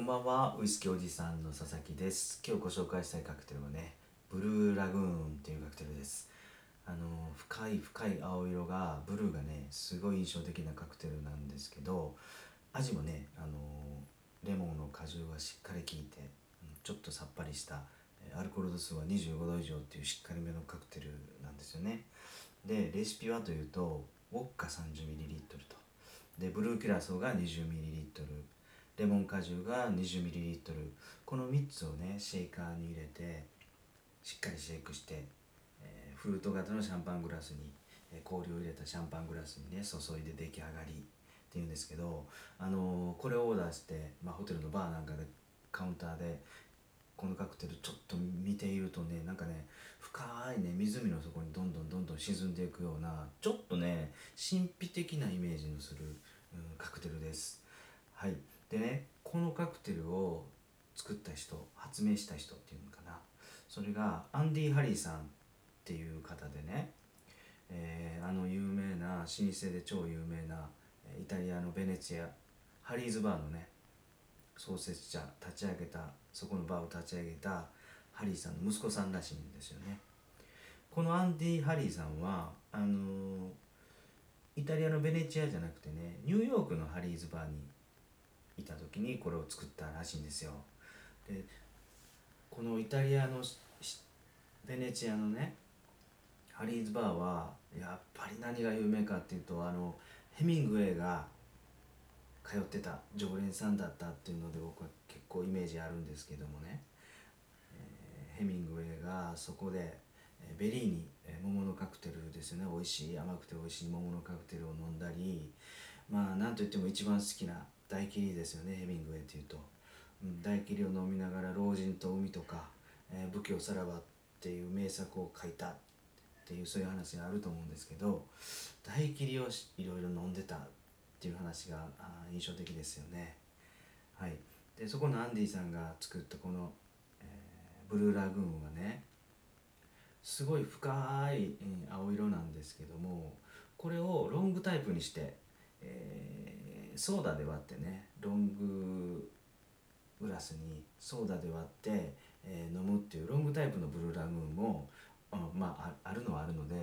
こんばんはウイスキーおじさんの佐々木です。今日ご紹介したいカクテルはねブルーラグーンっていうカクテルです。あの深い深い青色がブルーがねすごい印象的なカクテルなんですけど味もねあのレモンの果汁がしっかり効いてちょっとさっぱりしたアルコール度数は25度以上っていうしっかりめのカクテルなんですよね。でレシピはというとウォッカ 30ml と。でブルーキュラソーが 20ml レモン果汁が 20ml この3つをねシェイカーに入れてしっかりシェイクして、えー、フルート型のシャンパングラスに、えー、氷を入れたシャンパングラスにね注いで出来上がりっていうんですけど、あのー、これをオーダーして、まあ、ホテルのバーなんかでカウンターでこのカクテルちょっと見ているとねなんかね深いね湖の底にどんどんどんどん沈んでいくようなちょっとね神秘的なイメージのする、うん、カクテルです。はい。でねこのカクテルを作った人発明した人っていうのかな。それがアンディ・ハリーさんっていう方でね、えー、あの有名な老舗で超有名なイタリアのベネチアハリーズバーのね創設者立ち上げたそこのバーを立ち上げたハリーさんの息子さんらしいんですよね。このアンディ・ハリーさんはあのー、イタリアのベネチアじゃなくてねニューヨークのハリーズバーにいた時にこれを作ったらしいんですよ。でこのイタリアのベネチアのねハリーズバーはやっぱり何が有名かっていうとあのヘミングウェイが通ってた常連さんだったっていうので僕は結構イメージあるんですけどもね、えー、ヘミングウェイがそこでベリーニ桃のカクテルですよね。美味しい甘くて美味しい桃のカクテルを飲んだりまあ何といっても一番好きなダイキリですよねヘミングウェイっていうと、うん、ダイキリを飲みながら老人と海とか、えー、武器よさらばっていう名作を書いたっていうそういう話があると思うんですけどダイキリをいろいろ飲んでたっていう話が印象的ですよね。はい、でそこのアンディさんが作ったこの、えー、ブルーラグーンはねすごい深い青色なんですけどもこれをロングタイプにして、ソーダで割ってねロンググラスにソーダで割って、えー、飲むっていうロングタイプのブルーラグーンもあまああるのはあるので、え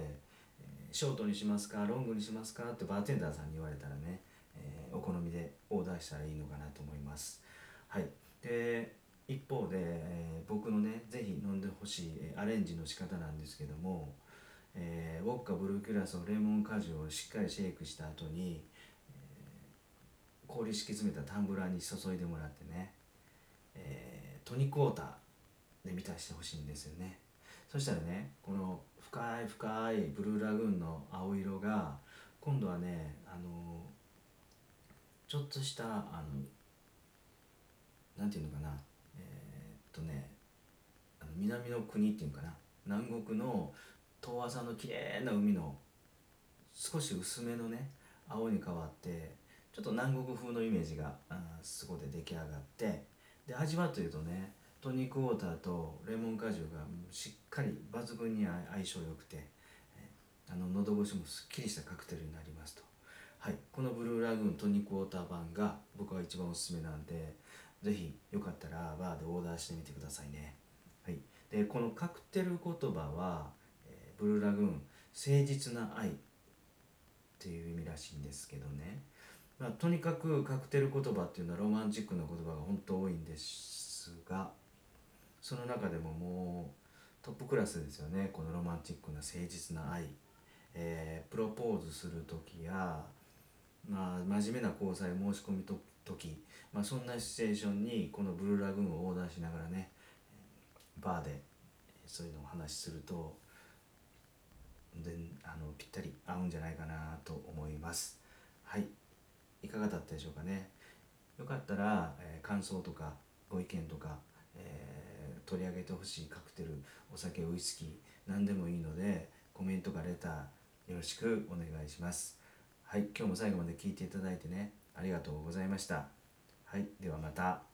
ー、ショートにしますかロングにしますかってバーテンダーさんに言われたらねえー、お好みでオーダーしたらいいのかなと思います。はい、で一方で、えー、僕のね是非飲んでほしい、アレンジの仕方なんですけども、え、ウォッカブルーキュラスをレモン果汁をしっかりシェイクした後に、氷敷き詰めたタンブラーに注いでもらってね、えー、トニックウォーターで満たしてほしいんですよね。そしたらねこの深い深いブルーラグーンの青色が今度はねあのちょっとしたあのなんていうのかなえー、っとねあの南の国っていうかな南国の遠浅の綺麗な海の少し薄めのね青に変わってちょっと南国風のイメージがあそこで出来上がってで味はというとねトニックウォーターとレモン果汁がしっかり抜群に相性良くてあの喉越しもすっきりしたカクテルになりますと。はい、このブルーラグーントニックウォーター版が僕は一番おすすめなんで是非よかったらバーでオーダーしてみてくださいね、はい、でこのカクテル言葉は、えー、ブルーラグーン誠実な愛っていう意味らしいんですけどね、まあ、とにかくカクテル言葉っていうのはロマンチックな言葉が本当多いんですがその中でももうトップクラスですよね。このロマンチックな誠実な愛、えー、プロポーズする時やまあ、真面目な交際申し込みと時、まあ、そんなシチュエーションにこのブルーラグーンをオーダーしながらねバーでそういうのを話しするとであのぴったり合うんじゃないかなと思います。はい。いかがだったでしょうかね。よかったら、えー、感想とかご意見とか、えー、取り上げてほしいカクテルお酒ウイスキー何でもいいのでコメントかレターよろしくお願いします。はい今日も最後まで聞いていただいてねありがとうございました。はいではまた。